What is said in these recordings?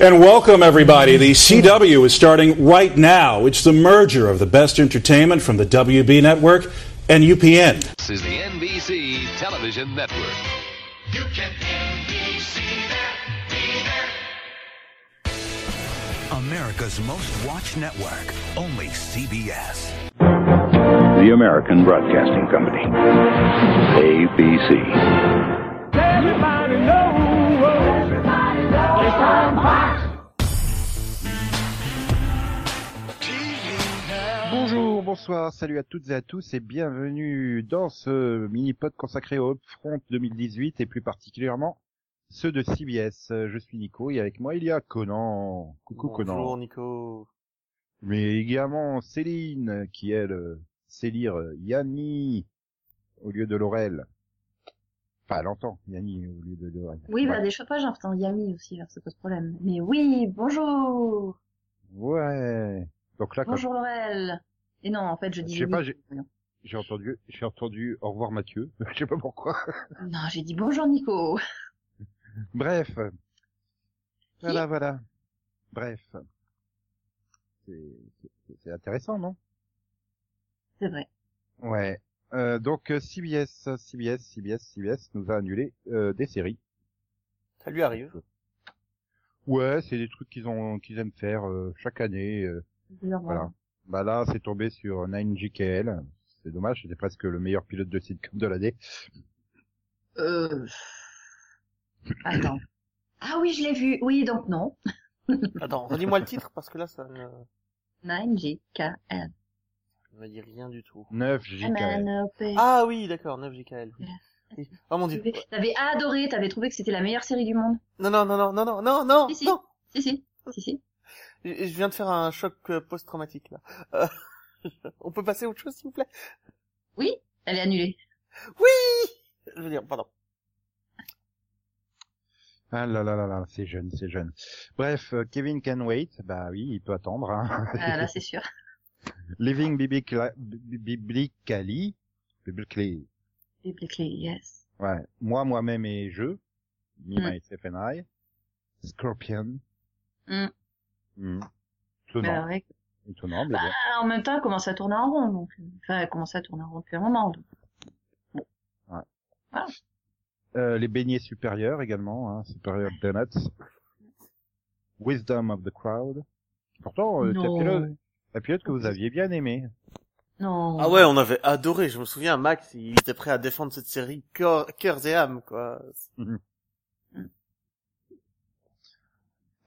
And welcome, everybody. The CW is starting right now. It's the merger of the best entertainment from the WB network and UPN. This is the NBC Television Network. You can NBC that, be there. America's most watched network, only CBS. The American Broadcasting Company. ABC. Everybody knows. Bonjour, bonsoir, salut à toutes et à tous et bienvenue dans ce mini-pod consacré au Upfront 2018 et plus particulièrement ceux de CBS. Je suis Nico et avec moi il y a Conan. Coucou Bonjour Conan. Nico. Mais également Céline qui elle sait lire euh, Yanni au lieu de Laurel. Enfin, elle entend Yanni au lieu de. Oui, bah ouais. des fois j'entends Yami aussi, alors ça pose problème. Mais oui, bonjour Ouais. Donc là, Bonjour Laurel Et non, en fait, je Je dis sais oui. pas, j'ai- entendu, j'ai entendu au revoir Mathieu. Je sais pas pourquoi. Non, j'ai dit bonjour Nico Bref. Voilà, voilà. Bref. C'est intéressant, non? C'est vrai. Ouais. Euh, donc euh, CBS, CBS, CBS, CBS nous a annulé euh, des séries. Ça lui arrive. Ouais, c'est des trucs qu'ils ont, qu'ils aiment faire euh, chaque année. euh, voilà. Bah là, c'est tombé sur 9JKL. C'est dommage, c'était presque le meilleur pilote de sitcom de l'année. Euh... Attends. Ah oui, je l'ai vu. Oui, donc non. Attends, redis-moi le titre parce que là ça ne 9JKL. Me dit rien du tout. 9JKL. MNOP. Ah oui, d'accord, 9 JKL. Oui. Oh mon dieu. T'avais adoré, t'avais trouvé que c'était la meilleure série du monde. Non, non, non, non, non, non, non, non, Si, si. non. Si, si. Si, si. Je viens de faire un choc euh, post-traumatique là. Euh, On peut passer à autre chose s'il vous plaît? Oui, elle est annulée. Oui Je veux dire, pardon. Ah là là là là, c'est jeune, c'est jeune. Bref, euh, Kevin Can Wait, bah oui, il peut attendre. Hein. Ah, là, c'est sûr. Living Biblicali, Biblically, Biblically, yes. ouais, moi, moi-même et je, me, Mm. myself and I, Scorpion, Mm. Mm. Bah, étonnant, ouais. étonnant, mais Bah, en même temps, elle commence à tourner en rond, donc. Enfin, elle commence à tourner en rond depuis un moment, donc. Euh, les beignets supérieurs également, hein, Superior Donuts, Wisdom of the Crowd, pourtant, euh, Non. pilote, que vous aviez bien aimé. Non. Ah ouais, on avait adoré. Je me souviens, Max, il était prêt à défendre cette série cœur, cœurs et âme, quoi.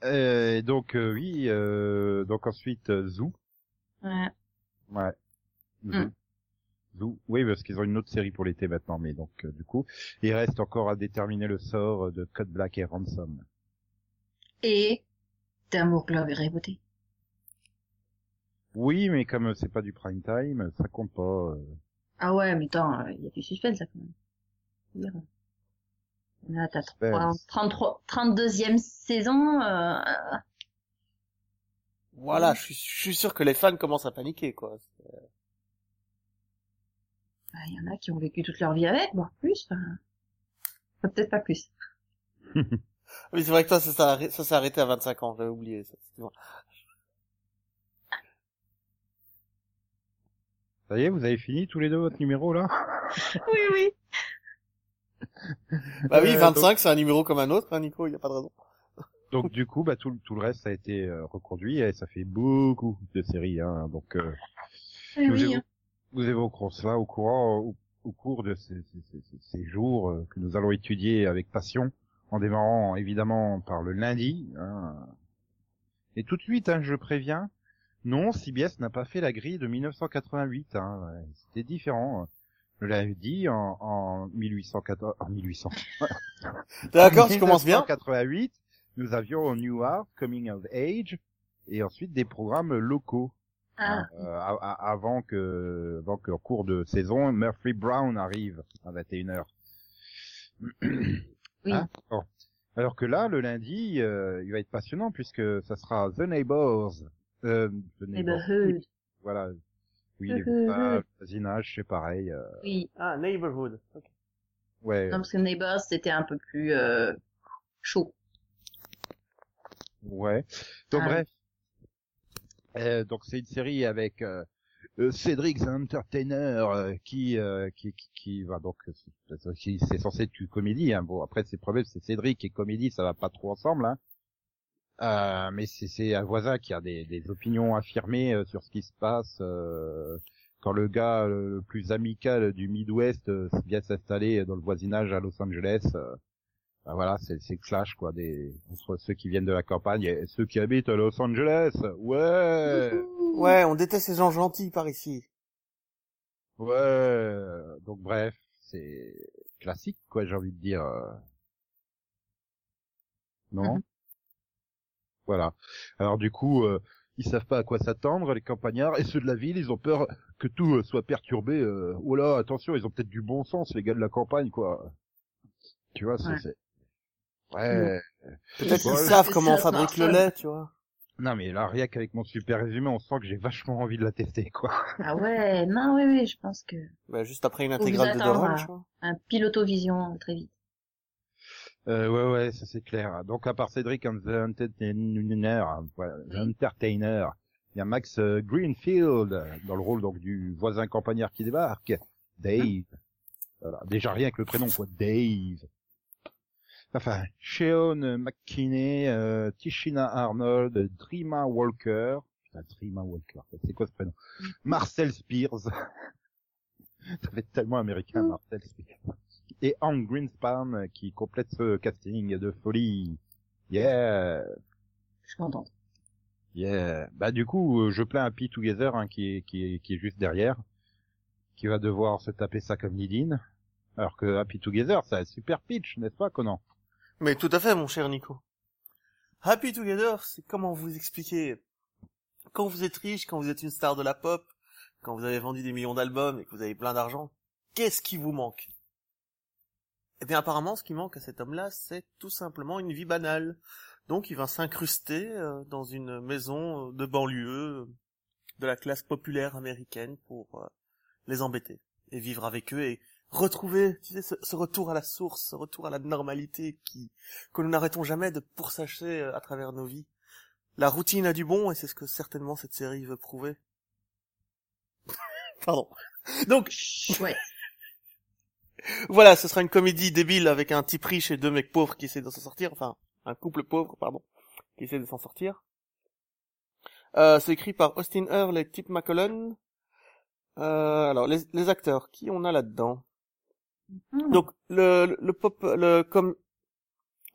Euh, et donc, euh, oui, euh, donc ensuite, euh, Zoo, Ouais. Ouais. Zoo. Mm. Zoo. Oui, parce qu'ils ont une autre série pour l'été maintenant, mais donc euh, du coup, il reste encore à déterminer le sort de Code Black et Ransom. Et d'amour, gloire et beauté. Oui, mais comme euh, c'est pas du prime time, ça compte pas. euh. Ah ouais, mais attends, il y a du suspense, là, quand même. Là, t'as Suspense. 33, 32e saison, euh, Voilà, je suis, je suis sûr que les fans commencent à paniquer, quoi. bah, il y en a qui ont vécu toute leur vie avec, voire plus, enfin, peut-être pas plus. Oui, c'est vrai que toi, ça s'est arrêté, ça s'est arrêté à 25 ans, j'avais oublié ça. Ça y est, vous avez fini tous les deux votre numéro là Oui, oui. Bah oui, Euh, 25, c'est un numéro comme un autre, hein, Nico, il y a pas de raison. Donc du coup, bah tout, le- tout le reste ça a été euh, reconduit et ça fait beaucoup de séries. Hein, donc euh, Oui, nous, oui, hein. nous évoquerons cela au courant au, au cours de ces, ces- ces- ces- ces jours euh, que nous allons étudier avec passion, en démarrant évidemment par le lundi. hein. Et tout de suite, hein, je préviens, non, CBS n'a pas fait la grille de 1988. Hein, C'était différent. Le lundi en, en 1814, en 1800. D'accord, tu commences bien. 1988, nous avions New Art, Coming of Age, et ensuite des programmes locaux. Ah, Euh, a- a- avant que, avant qu'en cours de saison, Murphy Brown arrive à 21h. oui. Hein Bon. Alors que là, le lundi, euh, il va être passionnant puisque ça sera The Neighbors. Euh, The Neighbors. Neighborhood. Voilà. Oui, les voisins, voisinage, c'est pareil. euh, Oui. Ah, Neighborhood. Ok. ouais. Non, parce que Neighbors, c'était un peu plus, euh, chaud. Ouais. Donc Ah. bref. Euh, donc c'est une série avec euh, euh, Cédric the Entertainer euh, qui, euh, qui qui qui va donc c'est- censé être une comédie. Hein. Bon après c'est problème c'est Cédric et comédie ça va pas trop ensemble. Hein. Euh, mais c'est un voisin qui a des, des opinions affirmées euh, sur ce qui se passe euh, quand le gars euh, le plus amical du Midwest euh, vient s'installer dans le voisinage à Los Angeles. euh, ben voilà, c'est le clash quoi des entre ceux qui viennent de la campagne et ceux qui habitent à Los Angeles. Ouais. Ouais, on déteste les gens gentils par ici. Ouais. Donc bref, c'est classique quoi, j'ai envie de dire. Non? Mhm. Voilà. Alors du coup, euh, ils savent pas à quoi s'attendre les campagnards et ceux de la ville, ils ont peur que tout euh, soit perturbé. Euh... Oh là, attention, ils ont peut-être du bon sens les gars de la campagne quoi. Tu vois, c'est Ouais. c'est- Ouais. Peut-être Ouais, qu'ils savent comment on fabrique le lait, tu vois. Non mais là, rien qu'avec mon super résumé, on sent que j'ai vachement envie de la tester, quoi. Ah ouais, non, oui, oui, je pense que Bah, juste après une intégrale de quoi. un pilotovision euh, très vite. Euh, ouais, ouais, ça c'est clair. Donc à part Cédric and the Entertainer, voilà, the Entertainer, il y a Max euh, Greenfield dans le rôle donc du voisin campagnard qui débarque, Dave. Voilà, déjà rien que le prénom quoi, Dave. Enfin, Sean McKinney, euh, Tishina Arnold, Dreama Walker. Putain, Dreama Walker, c'est quoi ce prénom? Marcel Spears. Ça fait tellement américain, Marcel Spears. Et Hank Greenspan euh, qui complète ce casting de folie. Yeah, Je suis contente. yeah. Bah du coup, euh, je plains Happy Together hein, qui est qui est qui est juste derrière, qui va devoir se taper ça comme Nidine. Alors que Happy Together, c'est un super pitch, n'est-ce pas, Conan? Mais tout à fait, mon cher Nico. Happy Together, c'est comment vous expliquer? Quand vous êtes riche, quand vous êtes une star de la pop, quand vous avez vendu des millions d'albums et que vous avez plein d'argent, qu'est-ce qui vous manque? Eh bien, apparemment, ce qui manque à cet homme-là, c'est tout simplement une vie banale. Donc, il va s'incruster euh, dans une maison euh, de banlieue euh, de la classe populaire américaine pour les embêter et vivre avec eux et retrouver, tu sais, ce, retour à la source, ce retour à la normalité qui que nous n'arrêtons jamais de poursacher à travers nos vies. La routine a du bon et c'est ce que certainement cette série veut prouver. Pardon. Donc Ouais. Voilà, ce sera une comédie débile avec un type riche et deux mecs pauvres qui essaient de s'en sortir, enfin un couple pauvre, pardon, qui essaie de s'en sortir. Euh, c'est écrit par Austin Earle et Tip McCullen. Euh, alors les, les acteurs, qui on a là-dedans? Hmm. Donc le, le, le pop, le comme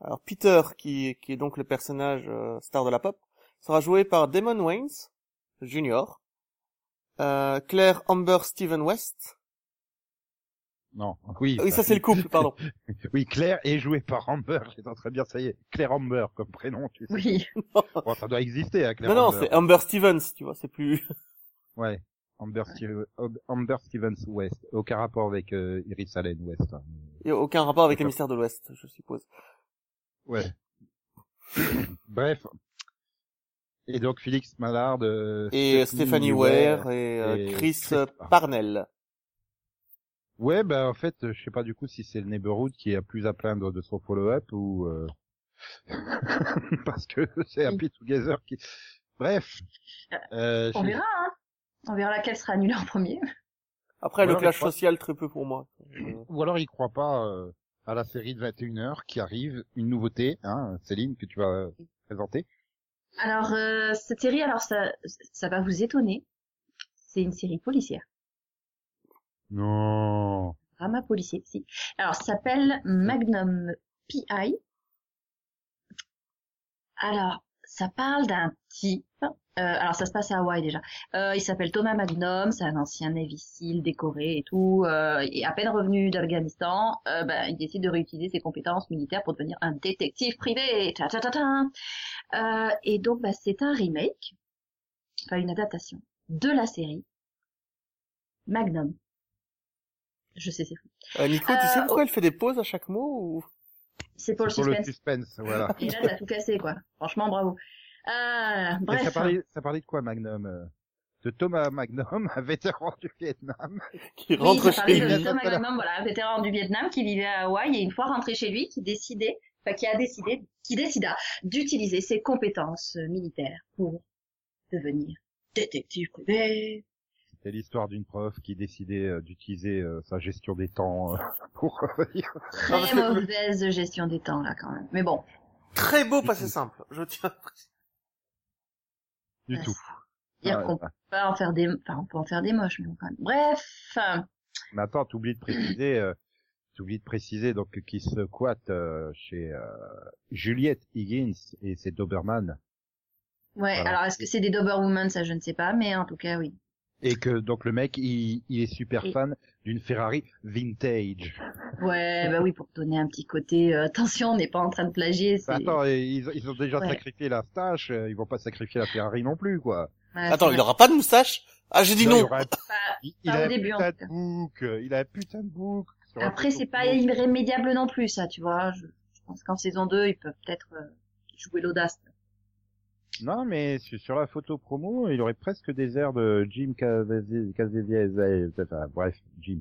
alors Peter qui qui est donc le personnage euh, star de la pop sera joué par Damon Wayans Jr. Euh, Claire Amber Steven West. Non, oui. Oui, ça c'est le couple, pardon. Oui, Claire est jouée par Amber. J'étais très bien, ça y est. Claire Amber comme prénom, tu sais. Oui. Bon, ça doit exister, hein, Claire non non, Amber. c'est Amber Stevens, tu vois, c'est plus. Ouais. Amber, Steve- Amber Stevens West. Aucun rapport avec euh, Iris Allen West. hein. A aucun rapport avec les mystères de l'Ouest, je suppose. Ouais. Bref. Et donc Félix Mallard euh, Et Stephanie Ware et, euh, et Chris Chris euh, Parnell. Ouais, bah en fait, euh, je sais pas du coup si c'est le Neighborhood qui a plus à plaindre de son follow-up ou euh, parce que c'est Happy Together qui. Bref. Euh, On verra, hein. On verra laquelle sera annulée en premier. Après, Ou le clash social, très peu pour moi. Ou alors il croit pas euh, à la série de 21 heures qui arrive, une nouveauté, hein, Céline que tu vas présenter. Alors, euh, cette série, alors ça, ça va vous étonner. C'est une série policière. Non. Drama policier, si. Alors, ça s'appelle Magnum PI. Alors, ça parle d'un type. euh, alors, ça se passe à Hawaï déjà. Euh, il s'appelle Thomas Magnum, c'est un ancien SEAL décoré et tout. Euh, et à peine revenu d'Afghanistan, euh, ben, il décide de réutiliser ses compétences militaires pour devenir un détective privé. Et donc, bah, c'est un remake, enfin une adaptation de la série Magnum. Je sais, c'est fou. euh, Nico, tu sais Euh, pourquoi elle fait des pauses à chaque mot ou... C'est pour le pour le suspense. voilà. Et là, t'as tout cassé, quoi. Franchement, bravo. Euh, Et bref. ça parlait, ça parlait de quoi, Magnum euh? De Thomas Magnum, un vétéran du Vietnam. qui rentre chez de lui Thomas Magnum, voilà, un vétéran du Vietnam qui vivait à Hawaï et une fois rentré chez lui, qui décidait, enfin, qui a décidé qui décida d'utiliser ses compétences militaires pour devenir détective privé. C'était l'histoire d'une prof qui décidait euh, d'utiliser euh, sa gestion des temps euh, pour Très mauvaise gestion des temps là quand même. Mais bon, Très beau passé simple, je tiens à préciser. du tout. dire Ah, qu'on peut pas en faire des, enfin on peut en faire des moches, mais bon, quand même. Bref, Mais attends, t'oublies de préciser, euh, t'oublies de préciser donc qui se squatte euh, chez euh, Juliette Higgins et c'est Doberman ouais. Voilà. Alors est-ce que c'est des Doberwoman, ça je ne sais pas, mais en tout cas oui. Et que donc le mec il, il est super Et- fan d'une Ferrari vintage. Ouais, bah oui, pour donner un petit côté. euh, attention, on n'est pas en train de plagier. c'est- Bah, attends, et ils, ils ont déjà Ouais. sacrifié la stache, euh, ils vont pas sacrifier la Ferrari non plus quoi. Ouais, Attends, il aura pas de moustache? Ah, j'ai dit Non, il non. aura un- Pas- il, pas il a au un début, putain de bouc, euh, il a un putain de bouc. Après, c'est pas irrémédiable non plus, ça, tu vois. Je, je pense qu'en saison 2, ils peuvent peut-être euh, jouer l'audace. Non, mais sur, sur la photo promo, il aurait presque des airs de Jim Caviezel, enfin, bref, Jim.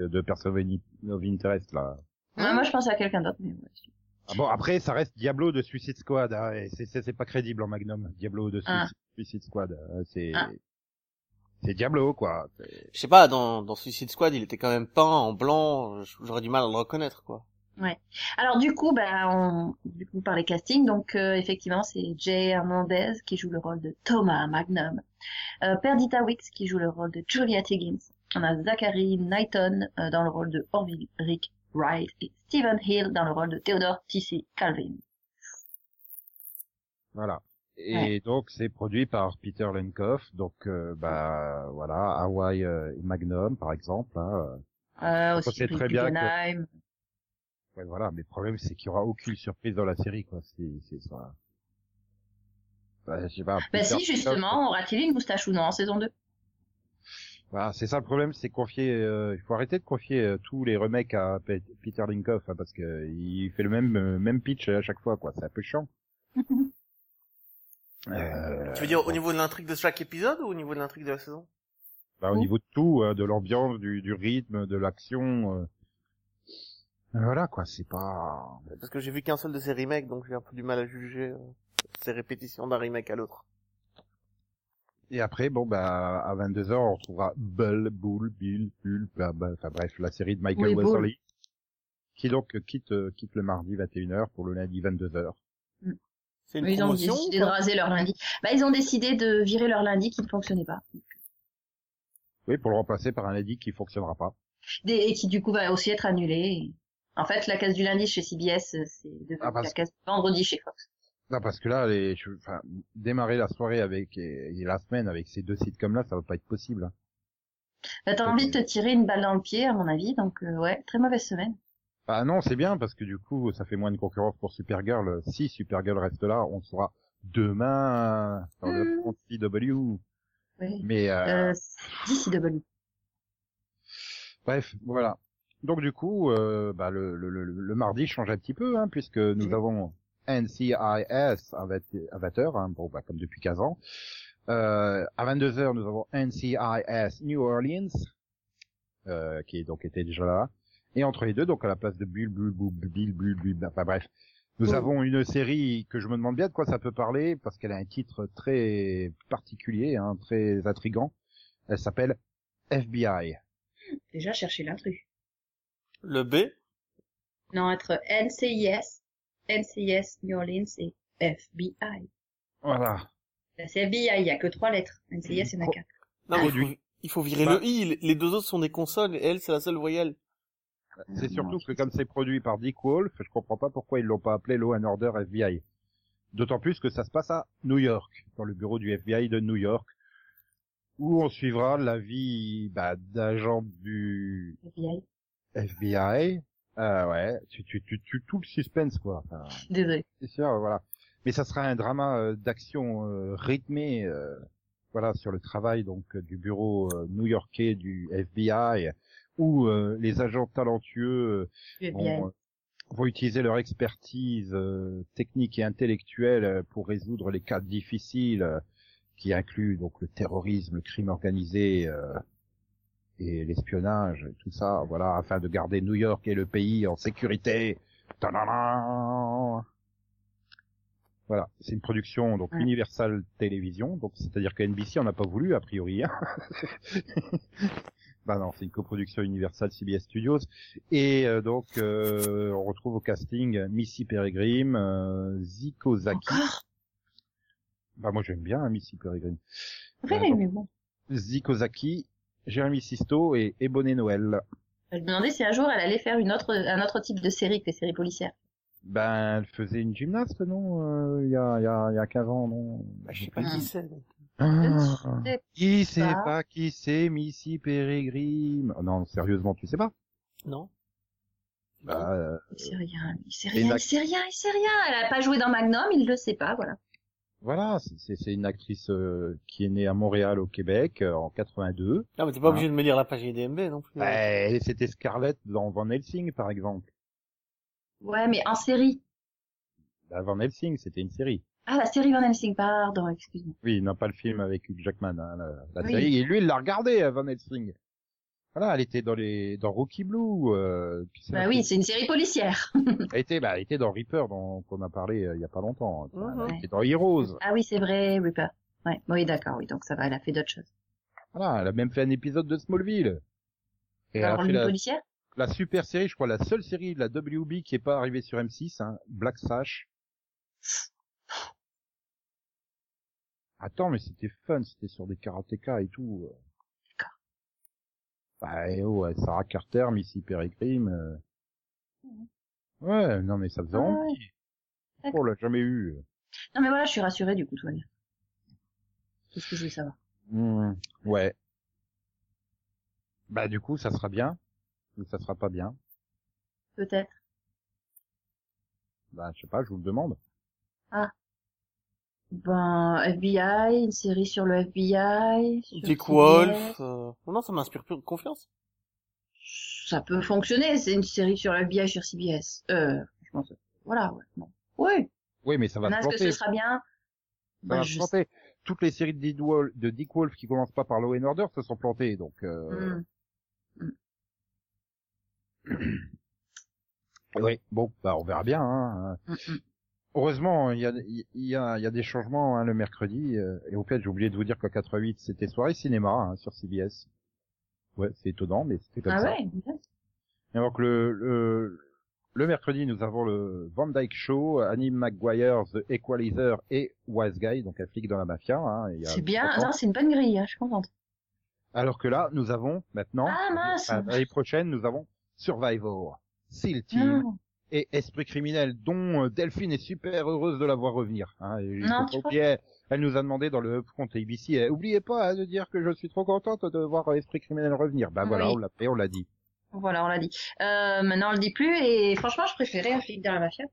Euh, De Person of Interest, là. Ouais, moi, je pense à quelqu'un d'autre, mais ouais. Ah bon, après, ça reste Diablo de Suicide Squad, hein, et c'est, pas crédible en Magnum. Diablo de Suicide, Ah. Suicide Squad, euh, c'est, Ah. c'est Diablo, quoi. Je sais pas, dans, dans Suicide Squad, il était quand même peint en blanc, j'aurais du mal à le reconnaître, quoi. Alors, du coup, ben, on, du coup, par les castings, donc, euh, effectivement, c'est Jay Hernandez qui joue le rôle de Thomas Magnum. Euh, Perdita Wicks qui joue le rôle de Julia Higgins. On a Zachary Knighton euh, dans le rôle de Orville Rick Wright et Stephen Hill dans le rôle de Theodore T.C. Calvin. Voilà. Et Ouais. donc, c'est produit par Peter Lenkoff, donc, euh, bah, voilà, Hawaii euh, et Magnum, par exemple, hein, euh, aussi très bien que-. Ouais, voilà, mais le problème, c'est qu'il y aura aucune surprise dans la série, quoi. C'est, c'est ça. Bah, je sais pas. Bah si, justement, aura-t-il une moustache ou non en saison 2 Voilà, c'est ça le problème, c'est confier. euh, il faut arrêter de confier euh, tous les remakes à Pe- Peter Linkoff, hein, parce que il fait le même euh, même pitch à chaque fois, quoi. C'est un peu chiant. Euh, Tu veux dire au niveau de l'intrigue de chaque épisode ou au niveau de l'intrigue de la saison? Bah, au niveau de tout, hein, de l'ambiance, du, du rythme, de l'action. Voilà, quoi. C'est pas. Parce que j'ai vu qu'un seul de ces remakes, donc j'ai un peu du mal à juger euh, ces répétitions d'un remake à l'autre. Et après, bon, bah, à 22h, on retrouvera Bull, Bull, Bill, Bull, bah, bah, enfin bref, la série de Michael Oui. Weatherly, qui donc quitte, euh, quitte le mardi 21h pour le lundi 22h. C'est une Ils ont décidé de raser leur lundi. Bah ils ont décidé de virer leur lundi qui ne fonctionnait pas. Oui, pour le remplacer par un lundi qui fonctionnera pas. Des- et qui du coup va aussi être annulé. En fait, la case du lundi chez CBS, euh, c'est devenu Ah, parce- la case du vendredi chez Fox. Non, parce que là, les, je- enfin, démarrer la soirée avec, et, et la semaine avec ces deux sitcoms là, ça va pas être possible. hein. Bah, t'as envie de te tirer une balle dans le pied, à mon avis, donc euh, ouais, très mauvaise semaine. Bah non, c'est bien, parce que du coup, ça fait moins de concurrence pour Supergirl. Si Supergirl reste là, on sera demain dans le Hmm. 36W. Oui. Mais, euh, Euh, DCW. Bref, voilà. Donc du coup, euh, bah, le, le, le, le mardi change un petit peu, hein, puisque nous avons NCIS Avatar, Avatar hein, bon, bah, comme depuis 15 ans. Euh, à 22h, nous avons NCIS New Orleans, euh, qui est donc était déjà là. Et entre les deux, donc à la place de Bull, Bull, Bull, Bill, Bull, Bull, enfin bref. Nous Bull. avons une série que je me demande bien de quoi ça peut parler, parce qu'elle a un titre très particulier, hein, très intrigant. Elle s'appelle FBI. Déjà chercher l'intrus. Le B? Non, entre NCIS, NCIS New Orleans et FBI. Voilà. Là, C'est FBI, il y a que trois lettres. NCIS, il y en a quatre. Non, mais il faut, il faut virer Bah. le I. Les- deux autres sont des consonnes et elle, c'est la seule voyelle. C'est surtout que comme c'est produit par Dick Wolf, je comprends pas pourquoi ils l'ont pas appelé Law and Order FBI. D'autant plus que ça se passe à New York, dans le bureau du FBI de New York, où on suivra la vie bah, d'agents du FBI. FBI. Euh, ouais, tu, tu, tu, tu tout le suspense quoi. Enfin, Désolé. c'est sûr, voilà. Mais ça sera un drama euh, d'action euh, rythmé, euh, voilà, sur le travail donc euh, du bureau euh, new-yorkais du FBI, où euh, les agents talentueux vont, vont utiliser leur expertise euh, technique et intellectuelle pour résoudre les cas difficiles, euh, qui incluent donc le terrorisme, le crime organisé euh, et l'espionnage, tout ça, voilà, afin de garder New York et le pays en sécurité. Voilà, c'est une production donc Ouais. Universal Télévision, donc c'est-à-dire que NBC en a pas voulu a priori. hein. bah non, c'est une coproduction Universal CBS Studios et euh, donc euh, on retrouve au casting Missy Peregrine, euh, Zico Zaki. Encore? Bah moi j'aime bien hein, Missy Peregrine. Oui, Ouais, mais bon. Zico Zaki, Jérémy Sisto et Ebonné Noël. Je me demandais si un jour elle allait faire une autre, un autre type de série que les séries policières. Ben elle faisait une gymnaste non euh, il y a il y a y a 15 ans non? Bah, je sais pas qui c'est. Ah. Je sais Qui sait pas. pas qui c'est Missy Peregrine? Oh Non, sérieusement, tu sais pas? Non. bah, euh, Il sait rien, il sait rien, il sait rien, il sait rien. Elle a pas joué dans Magnum, il le sait pas, voilà. Voilà, c'est- c'est c'est une actrice euh, qui est née à Montréal, au Québec, euh, en 82. Non, mais t'es pas obligé de me lire la page IDMB non plus. Bah, et C'était Scarlett dans Van Helsing, par exemple. Ouais, mais en série. Bah, Van Helsing, c'était une série. Ah, la série Van Helsing, pardon, excuse-moi. Oui, non pas le film avec Hugh Jackman, hein, la, la Oui. série. Et lui, il l'a regardé, euh, Van Helsing. Voilà, elle était dans les dans Rocky Blue. Euh, Bah oui, c'est une série policière. Elle était, bah, elle était dans Reaper, dont on a parlé euh, il y a pas longtemps. Mhm. Elle était dans Heroes. ah oui, c'est vrai, Ripper. Ouais, oui, d'accord, oui, donc ça va, elle a fait d'autres choses. Voilà, elle a même fait un épisode de Smallville. Et elle a fait la, policière? la super série, je crois, la seule série de la WB qui est pas arrivée sur M6, hein, Black Sash. Attends, mais c'était fun, c'était sur des karatékas et tout. euh. Bah, et oh, ouais, Sarah Carter, Missy Peregrine. euh. Ouais, non mais ça faisait Ah envie. On l'a jamais eu. Non mais voilà, je suis rassurée du coup, tout va bien. C'est ce que je voulais savoir. Hmm, ouais. Bah du coup, ça sera bien. Ou ça sera pas bien. Peut-être. Bah je sais pas, je vous le demande. Ben, FBI, une série sur le FBI. sur Dick. Wolf. Euh... Non, ça m'inspire plus confiance. Ça peut fonctionner, c'est une série sur le FBI sur CBS. Euh, franchement, voilà, ouais. Bon. Oui, Oui, mais ça va se est-ce que planter. ce sera bien? Ça Bah, va je planter. Toutes les séries de Dick, Wolf, de Dick Wolf qui commencent pas par Law and Order se sont plantées, donc. Euh... Hmm. Oui. Bon, bah on verra bien. Hein. Mm, mm. Heureusement, il y a, il y a, y a des changements hein, le mercredi. euh, et au fait, j'ai oublié de vous dire qu'en 88, c'était soirée cinéma hein, sur CBS. Ouais, c'est étonnant, mais c'était comme Ah ça. ouais bien. Et donc le, le, le mercredi, nous avons le Van Dyke Show, Annie McGuire, The Equalizer et Wise Guy, donc un flic dans la mafia. Hein, y C'est bien, 30 ans. non, c'est une bonne grille, hein, je suis contente. Alors que là, nous avons maintenant, Ah, à l'année prochaine, nous avons Survivor, Seal Team Non. Et Esprit criminel, dont euh, Delphine est super heureuse de la voir revenir. Hein, et Non, tu oublier, elle nous a demandé dans le upfront ABC, eh, oubliez pas hein, de dire que je suis trop contente de voir euh, Esprit criminel revenir. Bah voilà, Oui. on l'a fait, on l'a dit. Voilà, on l'a dit. Euh, maintenant, on le dit plus, et franchement, je préférais un flic dans la mafia.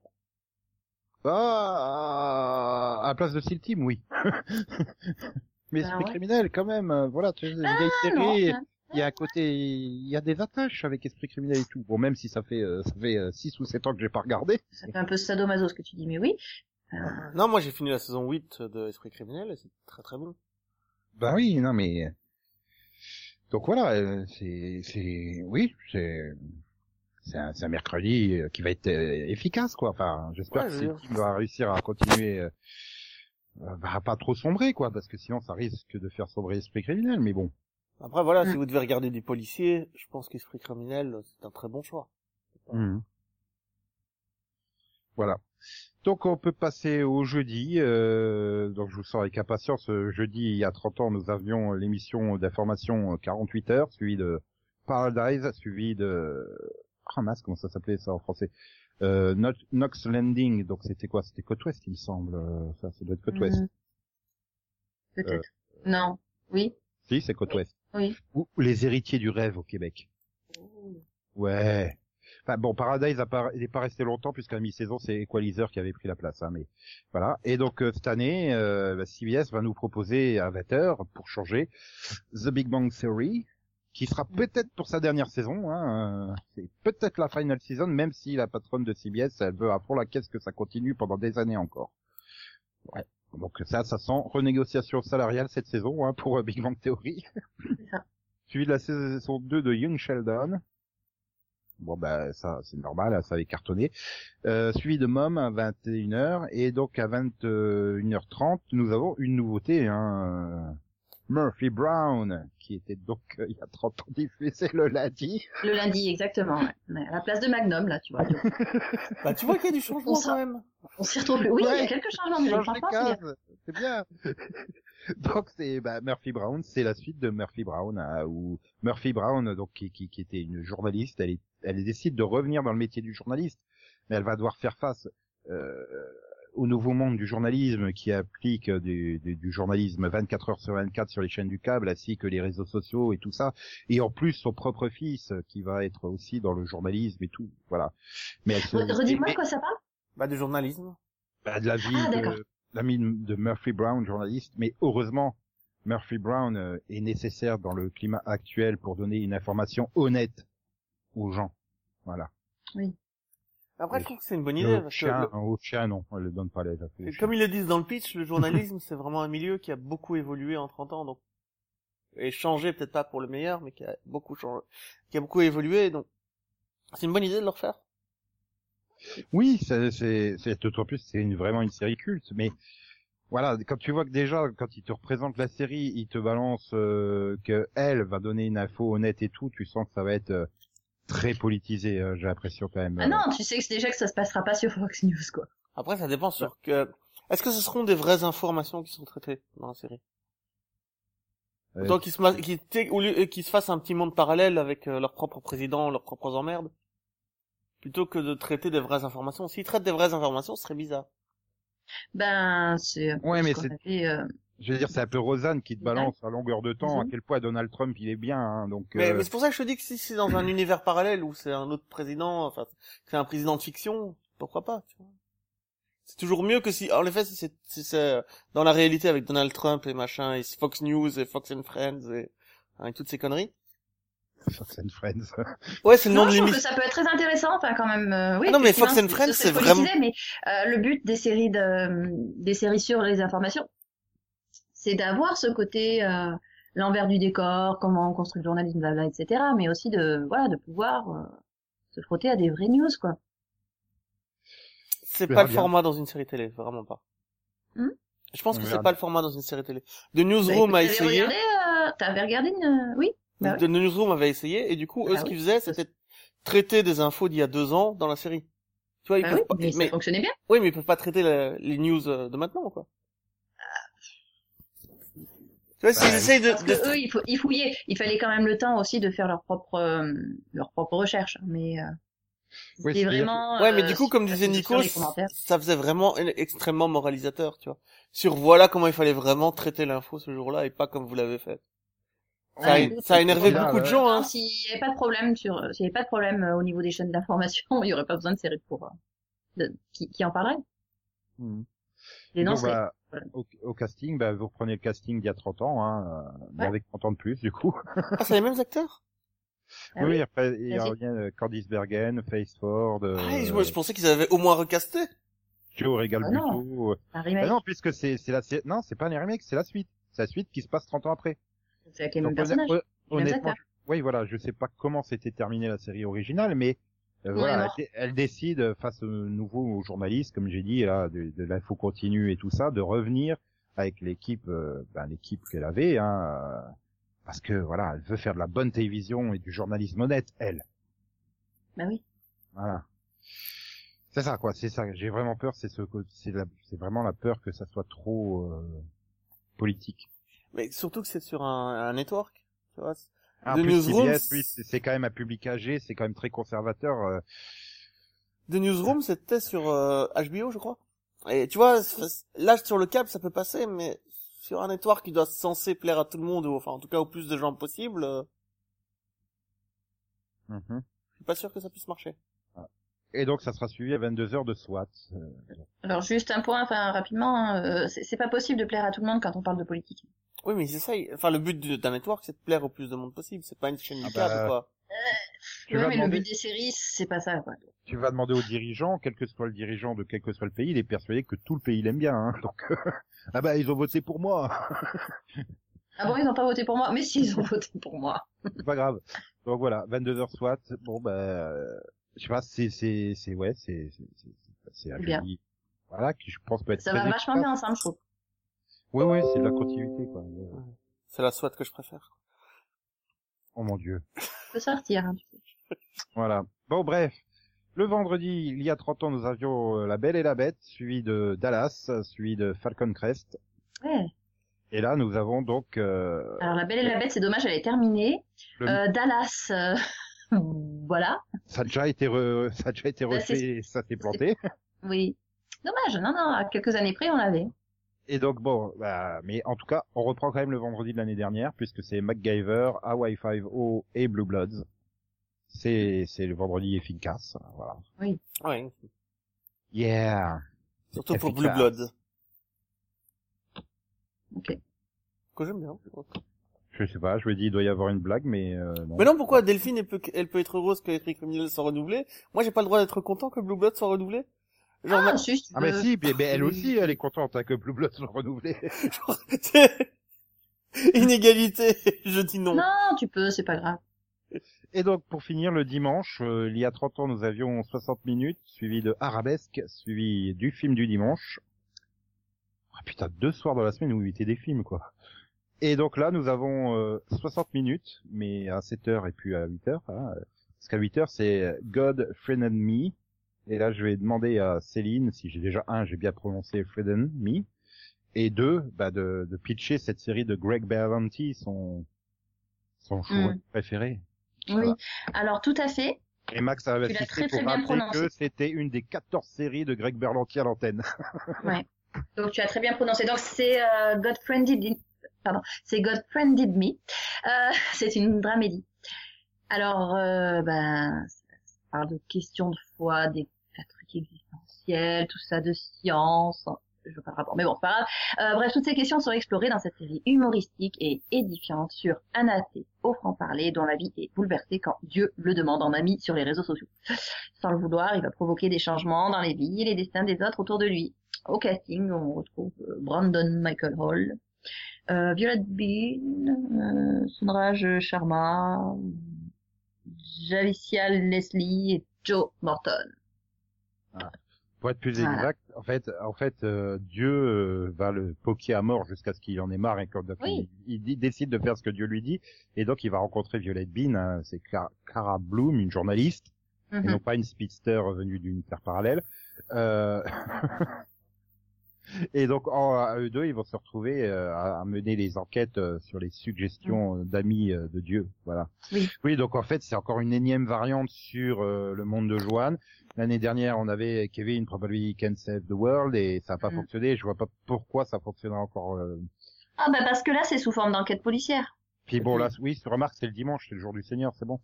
Ah, à la place de Seal Team, oui. Mais Bah Esprit ouais. criminel, quand même, euh, voilà, tu sais, une Ah, vieille série, hein. Il y a un côté, il y a des attaches avec Esprit criminel et tout. Bon, même si ça fait, euh, ça fait 6 ou 7 ans que j'ai pas regardé. ça fait un peu sadomaso ce que tu dis, mais oui. Euh, Non, moi j'ai fini la saison 8 de Esprit criminel et c'est très très bon. Ben oui, non mais donc voilà, euh, c'est c'est oui, c'est c'est un, mercredi euh, qui va être euh, efficace quoi. Enfin, j'espère Ouais, que team va réussir à continuer euh, euh, bah, à pas trop sombrer quoi parce que sinon ça risque de faire sombrer l'esprit criminel mais bon. Après voilà, Mm. si vous devez regarder des policiers, je pense qu'Esprit criminel c'est un très bon choix. Mhm. Voilà. Donc on peut passer au jeudi. euh, donc je vous sens avec impatience. euh, Jeudi, il y a 30 ans, nous avions l'émission d'information euh, 48 heures, suivi de Paradise, suivi de... Ah mince, comment ça s'appelait ça en français? Euh, Knox Landing, donc c'était quoi? C'était Côte Ouest, il me semble. euh, Ça, ça doit être Côte Ouest. hmm, Peut-être. Non. Oui. Si, c'est Côte Ouest. Oui. Ou les héritiers du rêve au Québec. Ouais. Enfin, bon, Paradise n'est pas resté longtemps puisqu'à mi-saison c'est Equalizer qui avait pris la place. Hein, mais voilà. Et donc euh, cette année, euh, bah, CBS va nous proposer à 20h pour changer The Big Bang Theory, qui sera peut-être pour sa dernière saison. Hein, euh, c'est peut-être la final season, même si la patronne de CBS elle veut à fond la caisse que ça continue pendant des années encore. Ouais. Donc ça, ça sent renégociation salariale cette saison hein, pour euh, Big Bang Theory. Ça. Suivi de la saison 2 de Young Sheldon. Bon bah ça c'est normal, ça avait cartonné. Euh, suivi de Mom à 21h et donc à 21h30 nous avons une nouveauté. Hein. Murphy Brown qui était donc euh, il y a 30 ans diffusé le lundi. Le lundi, exactement. ouais. À la place de Magnum, là, tu vois. Bah, tu vois qu'il y a du changement quand même. On s'y retrouve. Oui, il y a quelques changements, mais Change les c'est bien. donc c'est bah, Murphy Brown, c'est la suite de Murphy Brown hein, où Murphy Brown donc qui, qui, qui était une journaliste, elle est, elle décide de revenir dans le métier du journaliste, mais elle va devoir faire face euh, au nouveau monde du journalisme qui applique du, du, du journalisme 24 heures sur 24 sur les chaînes du câble ainsi que les réseaux sociaux et tout ça et en plus son propre fils qui va être aussi dans le journalisme et tout voilà mais elle se- Re- Redis-moi quoi ça parle Bah, du journalisme. bah, de la vie Ah, de, de Murphy Brown, journaliste. Mais heureusement, Murphy Brown euh, est nécessaire dans le climat actuel pour donner une information honnête aux gens. Voilà. Après, je trouve que c'est une bonne idée. haut Parce que chien, le- haut chien, non, le donne pas. Et comme ils le disent dans le pitch, le journalisme, c'est vraiment un milieu qui a beaucoup évolué en 30 ans, donc, et changé, peut-être pas pour le meilleur, mais qui a beaucoup changé, qui a beaucoup évolué, donc, c'est une bonne idée de le refaire. Oui, c'est, d'autant plus, c'est une, vraiment une série culte, mais voilà, quand tu vois que déjà, quand il te représente la série, il te balance euh, que elle va donner une info honnête et tout, tu sens que ça va être euh, très politisé, euh, j'ai l'impression quand même. Ah non, tu sais que c'est déjà que ça se passera pas sur Fox News, quoi. Après, ça dépend sur que, est-ce que ce seront des vraies informations qui sont traitées dans la série? Euh, Autant qu'ils se, ma- qu'ils, t'aient- au lieu- euh, qu'ils se fassent un petit monde parallèle avec euh, leur propre président, leurs propres emmerdes, plutôt que de traiter des vraies informations. S'ils traitent des vraies informations, ce serait bizarre. Ben, c'est un peu Ouais, ce mais c'est- avait, euh, Je veux dire, c'est un peu Rosanne qui te balance à longueur de temps à quel point Donald Trump il est bien, hein, donc. Mais, euh, mais c'est pour ça que je te dis que si c'est dans un univers parallèle où c'est un autre président, enfin, c'est un président de fiction, pourquoi pas, tu vois. C'est toujours mieux que si, en effet, si c'est, si c'est euh, dans la réalité avec Donald Trump et machin, et Fox News et Fox and Friends et, hein, et toutes ces conneries. Fox and Friends. Ouais, c'est le nom Non, de je trouve l'émission. que ça peut être très intéressant, enfin quand même. euh, oui, Ah non, mais Fox and Friends, c'est vraiment- Mais euh, le but des séries de, des séries sur les informations, c'est d'avoir ce côté euh, l'envers du décor, comment on construit le journalisme, blabla, etc. Mais aussi de voilà de pouvoir euh, se frotter à des vraies news, quoi. C'est pas le bien. format dans une série télé, vraiment pas. Hmm Je pense On que c'est pas le format dans une série télé. The Bah, Newsroom écoute, a t'avais essayé. regardé, euh, T'avais regardé une... Oui. Bah The Newsroom avait essayé, et du coup, eux, Ah ce oui. qu'ils faisaient, c'était traiter des infos d'il y a deux ans dans la série. Tu vois, ils Bah peuvent oui, pas, mais ça fonctionnait bien. oui, mais ils peuvent pas traiter la- les news euh, de maintenant, quoi. Tu vois, s'ils essayent de, Parce de- que eux, ils, fou- ils fouillaient. Il fallait quand même le temps aussi de faire leur propre, euh, leur propre recherche. Mais euh, Oui, c'était c'est-à-dire vraiment. Ouais, mais euh, du coup, comme disait Nico, ça faisait vraiment extrêmement moralisateur, tu vois. Sur voilà comment il fallait vraiment traiter l'info ce jour-là et pas comme vous l'avez fait. Ça, a, ça a énervé c'est beaucoup de gens, hein. S'il n'y avait pas de problème sur, s'il n'y avait pas de problème euh, au niveau des chaînes d'information, il n'y aurait pas besoin de séries pour, euh, de- qui, qui en parlerait. Les Donc, lancerait. bah. Au, au casting, bah, vous reprenez le casting d'il y a 30 ans, hein, euh, mais Ouais. avec 30 ans de plus, du coup. Ah, c'est les mêmes acteurs? Ah oui, oui. après, il Vas-y. revient euh, Candice Bergen, Face Ford, euh, Ah, je, moi, je pensais qu'ils avaient au moins recasté. Joe Regal Ah non. Un Bah remake. non, puisque c'est, c'est la, non, c'est pas les remakes, c'est la suite. C'est la suite qui se passe 30 ans après. c'est avec les mêmes Donc, personnages. honnêt- les mêmes honnêtement, oui, voilà, je sais pas comment s'était terminée la série originale, mais voilà, est elle, décide euh, face aux nouveaux journalistes, comme j'ai dit là, de, de l'info continue et tout ça, de revenir avec l'équipe, euh, ben, l'équipe qu'elle avait, hein, euh, parce que voilà, elle veut faire de la bonne télévision et du journalisme honnête, elle. Bah oui. Voilà. C'est ça, quoi. C'est ça. J'ai vraiment peur. C'est ce, co- c'est la- c'est vraiment la peur que ça soit trop euh, politique. Mais surtout que c'est sur un, un network, tu vois. Ah, en The plus, Newsroom, CBS, oui, c'est quand même un public âgé. C'est quand même très conservateur. euh, The Newsroom, c'était sur euh, HBO, je crois. Et tu vois, là, sur le câble, ça peut passer, mais sur un network qui doit censé plaire à tout le monde, ou enfin, en tout cas, au plus de gens possible, euh, mhm. je suis pas sûr que ça puisse marcher. Et donc, ça sera suivi à 22 heures de SWAT. euh, Alors juste un point, enfin rapidement, hein, euh, c'est pas possible de plaire à tout le monde quand on parle de politique. Oui, mais c'est ça. il- Enfin, le but du- d'un network, c'est de plaire au plus de monde possible. C'est pas une chaîne Ah du câble, bah, quoi. Tu Ouais, vas mais le but des séries, c'est pas ça, quoi. Tu vas demander aux dirigeants, quel que soit le dirigeant de quel que soit le pays, il est persuadé que tout le pays l'aime bien. Hein, donc, ah bah, ils ont voté pour moi. Ah bon, ils ont pas voté pour moi? Mais si, ils ont voté pour moi. C'est pas grave. Donc voilà, 22h SWAT. Bon bah, euh, je sais pas, c'est c'est c'est ouais, c'est c'est c'est Voilà, qui je pense peut être. Ça très va vachement bien ensemble, je trouve. Oui oui, c'est de la continuité quoi. C'est la SWAT que je préfère. Oh mon dieu. Je peux sortir, hein, tu sais. Voilà. Bon, bref. Le vendredi, il y a 30 ans, nous avions euh, La Belle et la Bête, suivi de Dallas, suivi de Falcon Crest. Ouais. Et là, nous avons donc euh, Alors, La Belle et la Bête, c'est dommage, elle est terminée. le- Euh, Dallas, euh, voilà. ça a déjà été re- ça a déjà été Bah, refait, ça s'est planté. Oui. Dommage, non, non, à quelques années près, on l'avait. Et donc bon, bah, mais en tout cas, on reprend quand même le vendredi de l'année dernière puisque c'est MacGyver, Hawaii Five-O et Blue Bloods. C'est c'est le vendredi efficace, voilà. Ouais. Yeah. Surtout pour. Blue Bloods. Ok. Que j'aime bien. Je sais pas, je me dis il doit y avoir une blague, mais euh, non. Mais non, pourquoi Delphine, elle peut, elle peut être heureuse que Esprit criminel soit renouvelé? Moi, j'ai pas le droit d'être content que Blue Blood soit renouvelé? Genre, Ah, si, Ah mais si, mais, mais elle aussi, elle est contente hein, que Blue Bloods soit renouvelé. Inégalité, je dis non. Non, tu peux, c'est pas grave. Et donc, pour finir, le dimanche, euh, il y a 30 ans, nous avions 60 minutes, suivi de Arabesque, suivi du film du dimanche. Ah, putain, deux soirs dans la semaine où il était des films, quoi. Et donc là, nous avons euh, 60 minutes, mais à 7h et puis à 8h. Hein, parce qu'à 8h, c'est God, Friend and Me. Et là, je vais demander à Céline, si j'ai déjà un, j'ai bien prononcé Friend and Me. Et deux, bah, de, de pitcher cette série de Greg Berlanti, son, son show Mm. préféré. Oui. Alors, tout à fait. Et Max a assisté très, très pour bien rappeler prononcé. que c'était une des 14 séries de Greg Berlanti à l'antenne. Donc, tu as très bien prononcé. Donc, c'est euh, God Friended, pardon, c'est God Friended Me. Euh, c'est une dramédie. Alors, euh, ben, ça parle de questions de foi, des trucs existentiels, tout ça de science. Je veux pas le rapport, mais bon, c'est pas grave. Euh, bref, toutes ces questions sont explorées dans cette série humoristique et édifiante sur un athée au franc-parler dont la vie est bouleversée quand Dieu le demande en ami sur les réseaux sociaux. Sans le vouloir, il va provoquer des changements dans les vies et les destins des autres autour de lui. Au casting, on retrouve euh, Brandon Michael Hall, euh, Violet Bean, euh, Sharma, Javicia Leslie et Joe Morton. Pour être plus Voilà. exact, en fait, en fait, euh, Dieu euh, va le poquer à mort jusqu'à ce qu'il en ait marre et quand donc, Oui. il, décide de faire ce que Dieu lui dit. Et donc, il va rencontrer Violette Bean, hein, c'est Clara, Clara Bloom, une journaliste, et Mhm. non pas une speedster venue d'une terre parallèle. Euh... et donc, en, à eux deux, ils vont se retrouver euh, à, à mener les enquêtes euh, sur les suggestions euh, d'amis de Dieu. Voilà. Oui. Oui, donc en fait, c'est encore une énième variante sur le monde de Joanne. L'année dernière, on avait Kevin Probably Can Save the World et ça n'a pas Mm. fonctionné. Je vois pas pourquoi ça fonctionnera encore. euh. Ah bah parce que là c'est sous forme d'enquête policière. Puis bon, là, oui, remarque, c'est le dimanche, c'est le jour du Seigneur, c'est bon.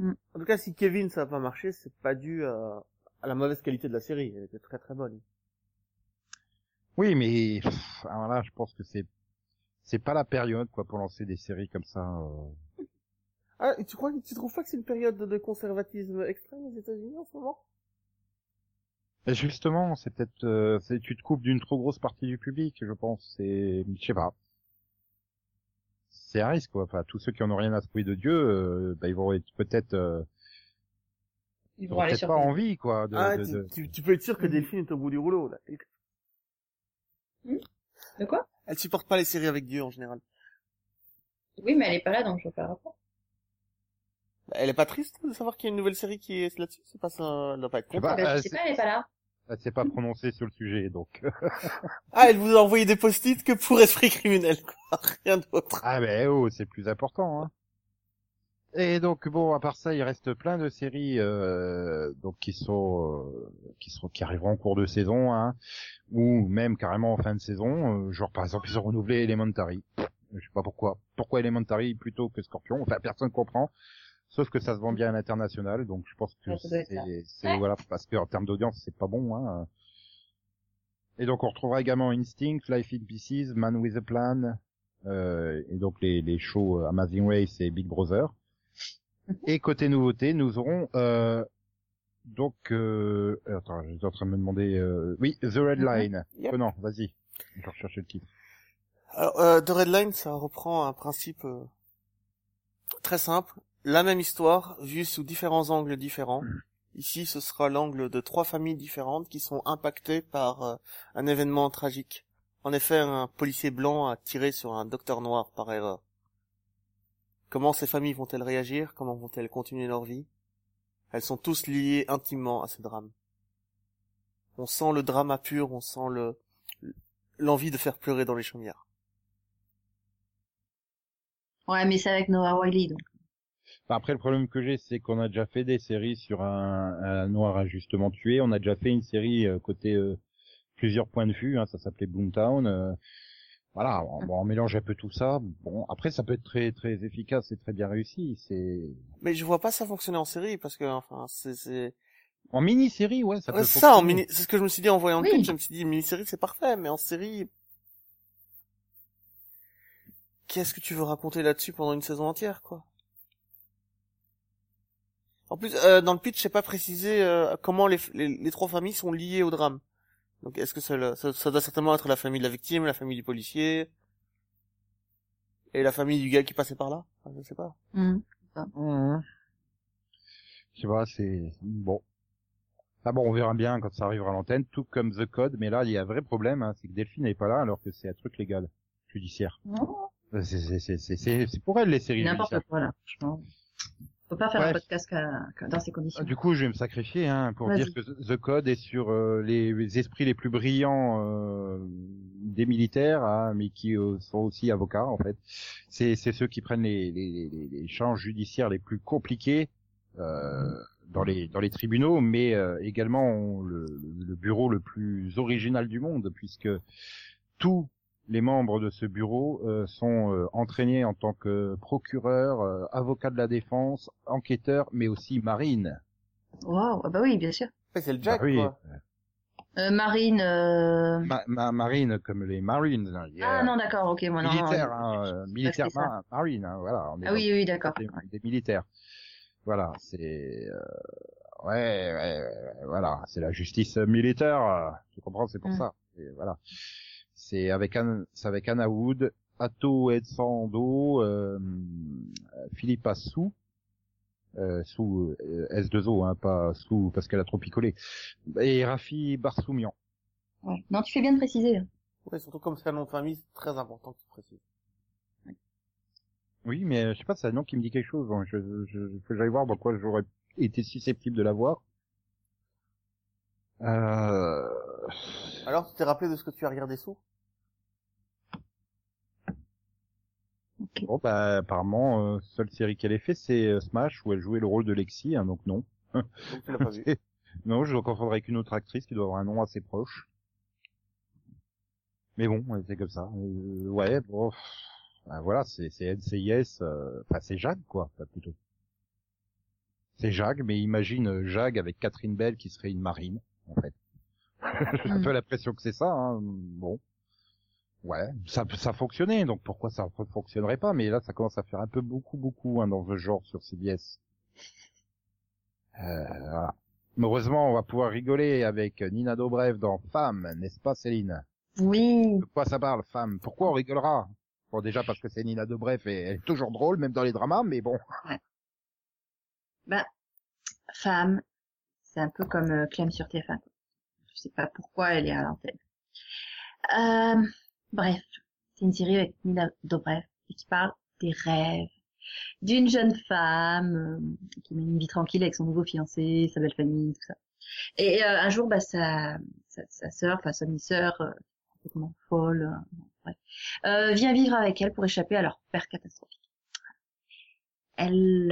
En tout cas, si Kevin, ça a pas marché, c'est pas dû à, à la mauvaise qualité de la série. Elle était très très bonne. Oui, mais pff, ah, voilà, je pense que c'est c'est pas la période quoi pour lancer des séries comme ça. euh. Ah, et tu crois que tu trouves pas que c'est une période de, conservatisme extrême aux États-Unis en ce moment? Et justement, c'est peut-être euh, tu te coupes d'une trop grosse partie du public, je pense. C'est je sais pas. C'est un risque quoi. Enfin, tous ceux qui en ont rien à secouer de Dieu, euh, bah, ils vont être peut-être euh, Ils peut-être pas envie quoi de, Ah, de- tu, de- tu, tu peux être sûr que. Delphine est au bout du rouleau. Là. De quoi? Elle supporte pas les séries avec Dieu en général. Oui mais elle est pas là donc je peux pas le rapport. Bah, Elle est pas triste de savoir qu'il y a une nouvelle série qui est là-dessus. C'est pas ça. Elle doit pas être contente. pas, Bah, euh, je sais c'est- pas, elle est pas là. Elle s'est pas prononcée sur le sujet, donc. Ah, elle vous a envoyé des post-it que pour esprit criminel, quoi. Rien d'autre. ah ben oh, c'est plus important. Hein. Et donc bon, à part ça, il reste plein de séries euh, donc qui sont euh, qui sont qui arriveront en cours de saison, hein, ou même carrément en fin de saison. euh, genre par exemple, ils ont renouvelé Elementary. Je sais pas pourquoi. Pourquoi Elementary plutôt que Scorpion? Enfin, personne comprend. Sauf que ça se vend bien à l'international, donc je pense que c'est Ouais. voilà parce que en termes d'audience, c'est pas bon. Hein. Et donc on retrouvera également Instinct, Life in Pieces, Man with a Plan, euh, et donc les, les shows Amazing Race et Big Brother. Et côté nouveauté, nous aurons euh, donc euh, attends, j'étais en train de me demander euh, oui The Red Mhm. Line. Yep. Oh non, vas-y, je vais rechercher le titre. Alors, euh, The Red Line, ça reprend un principe euh, très simple. La même histoire, vue sous différents angles différents. Ici, ce sera l'angle de trois familles différentes qui sont impactées par euh, un événement tragique. En effet, un policier blanc a tiré sur un docteur noir par erreur. Comment ces familles vont-elles réagir? Comment vont-elles continuer leur vie? Elles sont tous liées intimement à ce drame. On sent le drama pur, on sent le l'envie de faire pleurer dans les chaumières. Ouais, mais c'est avec Noah Wiley, donc. Enfin, Après, le problème que j'ai, c'est qu'on a déjà fait des séries sur un, un noir injustement tué. On a déjà fait une série euh, côté euh, plusieurs points de vue. hein, ça s'appelait Boomtown. euh, voilà, on, bon, on mélange un peu tout ça. Bon, après, ça peut être très très efficace et très bien réussi. C'est Mais je vois pas ça fonctionner en série parce que enfin c'est c'est en mini-série, ouais, ça Ouais, peut. c'est ça en fonctionner. mini c'est ce que je me suis dit en voyant le pitch, je me suis dit mini-série c'est parfait mais en série qu'est-ce que tu veux raconter là-dessus pendant une saison entière quoi? En plus euh, dans le pitch c'est pas précisé euh, comment les, les les trois familles sont liées au drame. Donc est-ce que ça, le- ça ça doit certainement être la famille de la victime, la famille du policier et la famille du gars qui passait par là? Enfin, Je sais pas. Hmm. Mhm. Tu vois, c'est bon. Ah bon, on verra bien quand ça arrivera à l'antenne, tout comme The Code. Mais là, il y a un vrai problème, hein, c'est que Delphine n'est pas là alors que c'est un truc légal, judiciaire. Non, C'est c'est c'est c'est c'est c'est pour elle les séries n'importe quoi, là, franchement. Faut pas faire un Bref. podcast qu'à- qu'à- dans ces conditions. Du coup, je vais me sacrifier hein, pour dire que The Code est sur euh, les, les esprits les plus brillants euh, des militaires, hein, mais qui euh, sont aussi avocats en fait. C'est ceux qui prennent les les, les, les champs judiciaires les plus compliqués euh, dans les dans les tribunaux, mais euh, également le, le bureau le plus original du monde, puisque tous les membres de ce bureau euh, sont euh, entraînés en tant que procureurs, euh, avocats de la défense, enquêteurs, mais aussi marines. Wow, ah bah oui, bien sûr. Ouais, c'est le Jack Bah oui. quoi. Euh, Marine, euh... Ma, ma- marine comme les Marines. hein, Ah non, d'accord, ok, moi non. non, militaires, non. hein, euh, ça. ma- marines, hein, voilà. on est Ah oui, oui, d'accord. des, des militaires. Voilà, c'est euh, ouais, ouais, ouais, voilà, c'est la justice militaire. euh, Tu comprends, c'est pour Mm. ça. Et voilà, c'est avec Anne, c'est avec Anna Wood, Atto Edsando, euh, Philippe Assou. Euh, sous euh, S2O, hein, pas sous parce qu'elle a trop picolé. Et Rafi Barsoumian. Ouais. Non, tu fais bien de préciser. hein. Ouais, surtout comme c'est un nom de famille, c'est très important que tu précises. Oui, mais euh, je sais pas, c'est un nom qui me dit quelque chose. Bon, je, je, faut que j'aille voir dans quoi j'aurais été susceptible de l'avoir. Euh... Alors, tu t'es rappelé de ce que tu as regardé sous Bon, bah, apparemment, euh, seule série qu'elle ait fait, c'est euh, Smash, où elle jouait le rôle de Lexi, hein, donc non. Donc tu l'as pas vu. C'est- non, je dois confondre avec une autre actrice qui doit avoir un nom assez proche. Mais bon, c'est comme ça. Euh, ouais, bon, pff, bah, voilà, c'est c'est NCIS, euh, enfin c'est Jacques, quoi, plutôt. C'est Jacques, mais imagine euh, Jacques avec Catherine Bell qui serait une marine, en fait. J'ai un peu l'impression que c'est ça, hein. bon. Ouais, ça, ça fonctionnait, donc pourquoi ça ne fonctionnerait pas Mais là, ça commence à faire un peu beaucoup, beaucoup hein, dans ce genre sur CBS. Euh, voilà. Mais heureusement, on va pouvoir rigoler avec Nina Dobrev dans Femme, n'est-ce pas Céline? Oui. De quoi ça parle, Femme? Pourquoi on rigolera? Bon, déjà parce que c'est Nina Dobrev et elle est toujours drôle, même dans les dramas, mais bon. Bah, femme, c'est un peu comme euh, Clem sur TF1. quoi. Je sais pas pourquoi elle est à l'antenne. Euh, bref, c'est une série avec Nina Dobrev et qui parle des rêves d'une jeune femme euh, qui mène une vie tranquille avec son nouveau fiancé, sa belle famille, tout ça. Et euh, un jour, bah, sa, sa, sa sœur, enfin sa demi-sœur, euh, complètement folle, euh, bref, euh, vient vivre avec elle pour échapper à leur père catastrophique. Elle,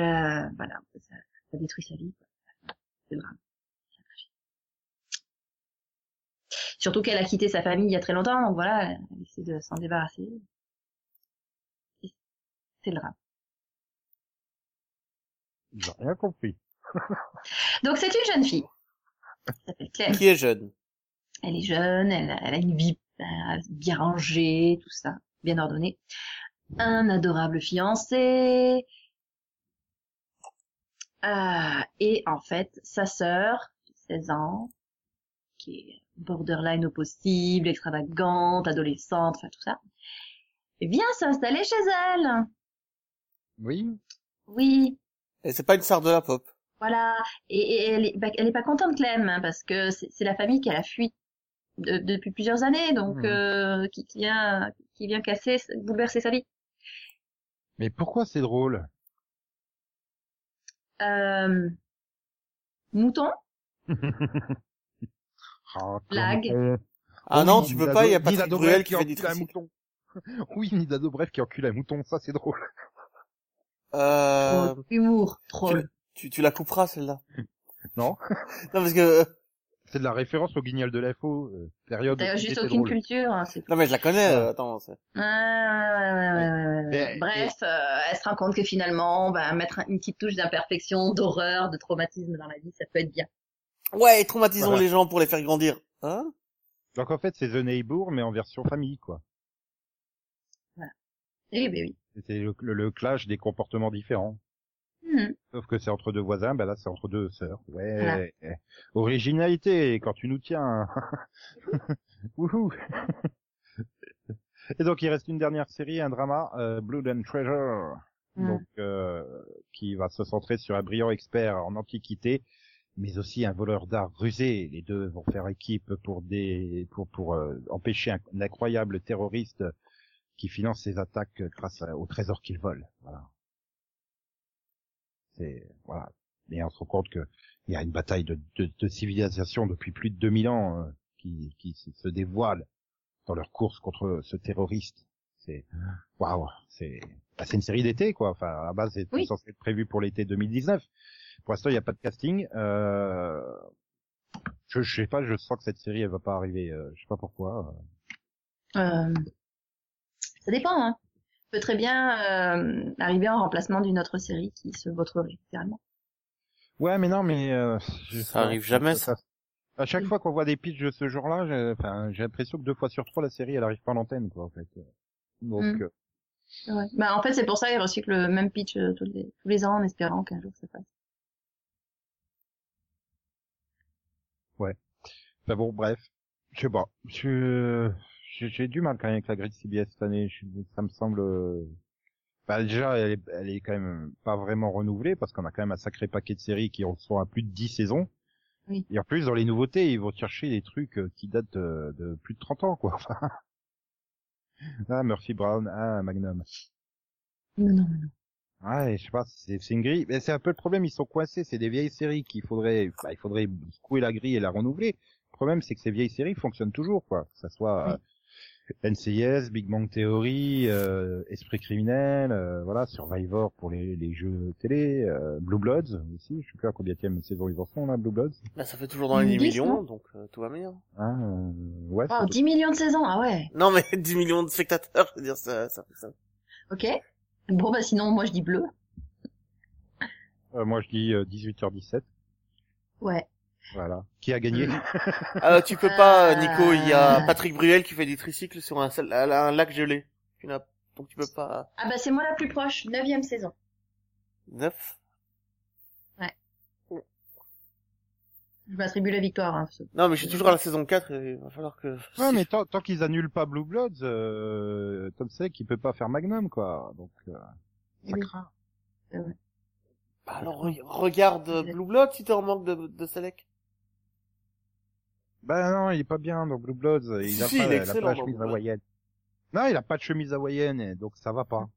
voilà, ça, ça détruit sa vie. C'est le drame. C'est la tragédie. Surtout qu'elle a quitté sa famille il y a très longtemps, donc voilà, elle essaie de s'en débarrasser. C'est le drame. J'ai rien compris. Donc c'est une jeune fille. Elle s'appelle Claire. Qui est jeune? Elle est jeune, elle, a- elle a une vie euh, bien rangée, tout ça, bien ordonnée. Un adorable fiancé. Euh, et en fait, sa sœur, 16 ans, qui est borderline au possible, extravagante, adolescente, enfin tout ça, vient s'installer chez elle. Oui. Oui, Et c'est pas une star de la pop. voilà. Et, et elle, est, bah, elle est pas contente, Clem, hein, parce que c'est c'est la famille qu'elle a fui de- depuis plusieurs années, donc Mhm. euh, qui, qui vient qui vient casser, bouleverser sa vie. Mais pourquoi c'est drôle? Euh, mouton, Blague. comment- Ah non, tu peux pas, il y a Patrick Nida Bruel qui fait du mouton. Oui, Nida Dobrev qui encule un mouton, ça c'est drôle. Euh, humour, troll. tu, tu la couperas celle-là. Non Non parce que, C'est de la référence au guignol de l'info, euh, période. T'as juste aucune drôle. culture, hein, non mais je la connais, euh, attends. c'est- Ouais, ouais, ouais, ouais, ouais, ouais, ouais. Mais- Bref, euh, elle se rend compte que finalement, bah, mettre une petite touche d'imperfection, d'horreur, de traumatisme dans la vie, ça peut être bien. Ouais, traumatisons Voilà. les gens pour les faire grandir. Hein? Donc en fait c'est The Neighbor mais en version famille quoi. Oui, ben oui. C'est le, le- le clash des comportements différents. Mhm. Sauf que c'est entre deux voisins, ben là c'est entre deux sœurs. Ouais. Originalité quand tu nous tiens. Wouhou. Et donc il reste une dernière série, un drama, euh, Blood and Treasure, Mhm. donc euh, qui va se centrer sur un brillant expert en antiquité, mais aussi un voleur d'art rusé. Les deux vont faire équipe pour des pour pour euh, empêcher un, un incroyable terroriste qui finance ses attaques grâce à- au trésor qu'il vole. Voilà. C'est voilà. Et on se rend compte que il y a une bataille de, de, de civilisation depuis plus de 2000 ans euh, qui, qui se, dévoile dans leur course contre ce terroriste. C'est waouh, c'est bah, c'est une série d'été quoi. Enfin à la base c'est Oui. censé être prévu pour l'été 2019. Pour l'instant il n'y a pas de casting. Euh... Je, je sais pas, je sens que cette série elle va pas arriver. euh, je sais pas pourquoi. Euh, ça dépend, hein. Peut très bien euh, arriver en remplacement d'une autre série qui se vautrerait littéralement. Ouais, mais non, mais euh, je- Ça arrive jamais, ça. À chaque fois qu'on voit des pitchs de ce genre-là, j'ai enfin, j'ai l'impression que deux fois sur trois, la série, elle arrive pas à l'antenne, quoi, en fait. Donc, Mm. euh, Ouais. Bah, en fait, c'est pour ça qu'ils recyclent le même pitch euh, tous les, tous les ans en espérant qu'un jour ça passe. Enfin bon, bref, je sais pas. Je j'ai j'ai du mal quand même avec la grille CBS cette année. Je, ça me semble. euh, Bah, déjà, elle est, elle est quand même pas vraiment renouvelée parce qu'on a quand même un sacré paquet de séries qui en sont à plus de 10 saisons. Oui. Et en plus, dans les nouveautés, ils vont chercher des trucs euh, qui datent de, de plus de 30 ans, quoi. Ah, Murphy Brown, ah, Magnum. Non, non, non. Ouais, je sais pas, c'est c'est une grille. Mais c'est un peu le problème, ils sont coincés. C'est des vieilles séries qu'il faudrait, bah, il faudrait secouer la grille et la renouveler. Le problème, c'est que ces vieilles séries fonctionnent toujours, quoi. Que ça soit euh, NCIS, Big Bang Theory, euh, Esprit criminel, euh, voilà, Survivor pour les, les jeux télé, euh, Blue Bloods aussi. Je sais plus à combien de saison ils en sont là, Blue Bloods. Bah, ça fait toujours dans les 10 Dix, millions, non donc euh, tout va bien. Hein, euh, ouais. Oh, ça- 10 millions de saisons, ah ouais. Non mais 10 millions de spectateurs, je veux dire, ça, ça, ça. Ok. Bon, bah sinon, moi je dis bleu. euh, moi je dis euh, 18h17. Ouais. Voilà. Qui a gagné? Ah, tu peux pas, Euh. Nico, il y a Patrick Bruel qui fait du tricycle sur un, un lac gelé. Tu n'as- Donc tu peux pas... Ah bah c'est moi la plus proche, neuvième saison. 9 Je m'attribue la victoire. Hein. Non mais je suis toujours à la saison 4 et il va falloir que... Ouais, mais tant, tant qu'ils annulent pas Blue Bloods, euh, Tom Selleck, il peut pas faire Magnum, quoi. Donc, euh, ça Oui. craint. Bah, alors re- regarde euh, Blue Blood si t'es en manque de, de Selec. Ben non, il est pas bien dans Blue Bloods. Il a Si, pas, il a pas la chemise Bloods. hawaïenne. Non, il a pas de chemise hawaïenne, et donc ça va pas.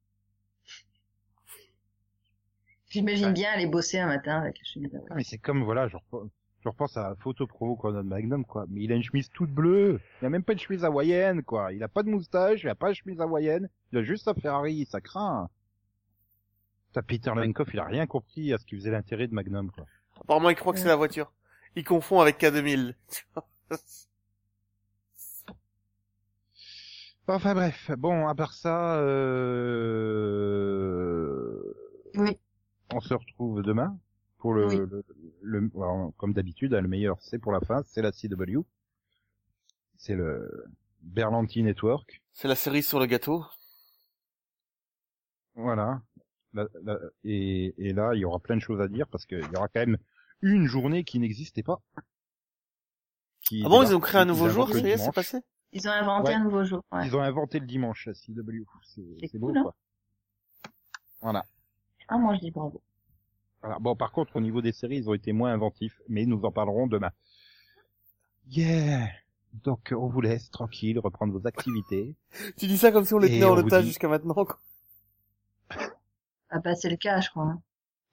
J'imagine Ouais. bien aller bosser un matin avec la chemise à Ah, mais c'est comme, voilà, repense, je repense à la photo promo qu'on a de Magnum, quoi. Mais il a une chemise toute bleue. Il a même pas de chemise hawaïenne, quoi. Il a pas de moustache, il a pas de chemise hawaïenne. Il a juste sa Ferrari, ça craint. T'as Peter Lenkoff, il a rien compris à ce qui faisait l'intérêt de Magnum, quoi. Apparemment il croit que c'est la voiture. Il confond avec K2000. tu vois. Enfin bref, bon, à part ça, euh... Oui. on se retrouve demain pour le, Oui. le, le- alors, comme d'habitude, hein, le meilleur c'est pour la fin, c'est la CW. C'est le Berlanti Network. c'est la cerise sur le gâteau. Voilà. La- la- et, et là, il y aura plein de choses à dire parce qu'il y aura quand même une journée qui n'existait pas. Qui Ah bon, ils ont créé un nouveau jour, ça y est, c'est passé Ils ont inventé Ouais. un nouveau jour. Ouais. Ils ont inventé le dimanche à CW. C'est beau, cool, hein. quoi. Voilà. Ah, moi je dis bravo. Voilà. Bon, par contre, au niveau des séries, ils ont été moins inventifs, mais nous en parlerons demain. Yeah. Donc, on vous laisse tranquille, reprendre vos activités. Tu dis ça comme si on les tenait en otage dit- jusqu'à maintenant, quoi. Ah bah c'est le cas, je crois.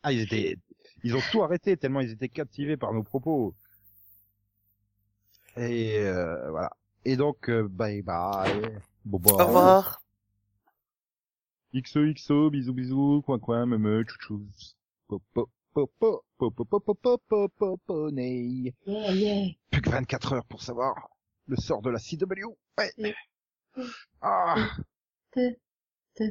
Ah, ils étaient, ils ont tout arrêté tellement ils étaient captivés par nos propos. Et euh, voilà. Et donc, euh, bye bye. Bon, bah, Au revoir. XOXO, bisous bisous, coin coin, me me, chouchous. Yeah, yeah. Plus que 24 heures pour savoir le sort de la CW. Ouais. Ah. Te, te,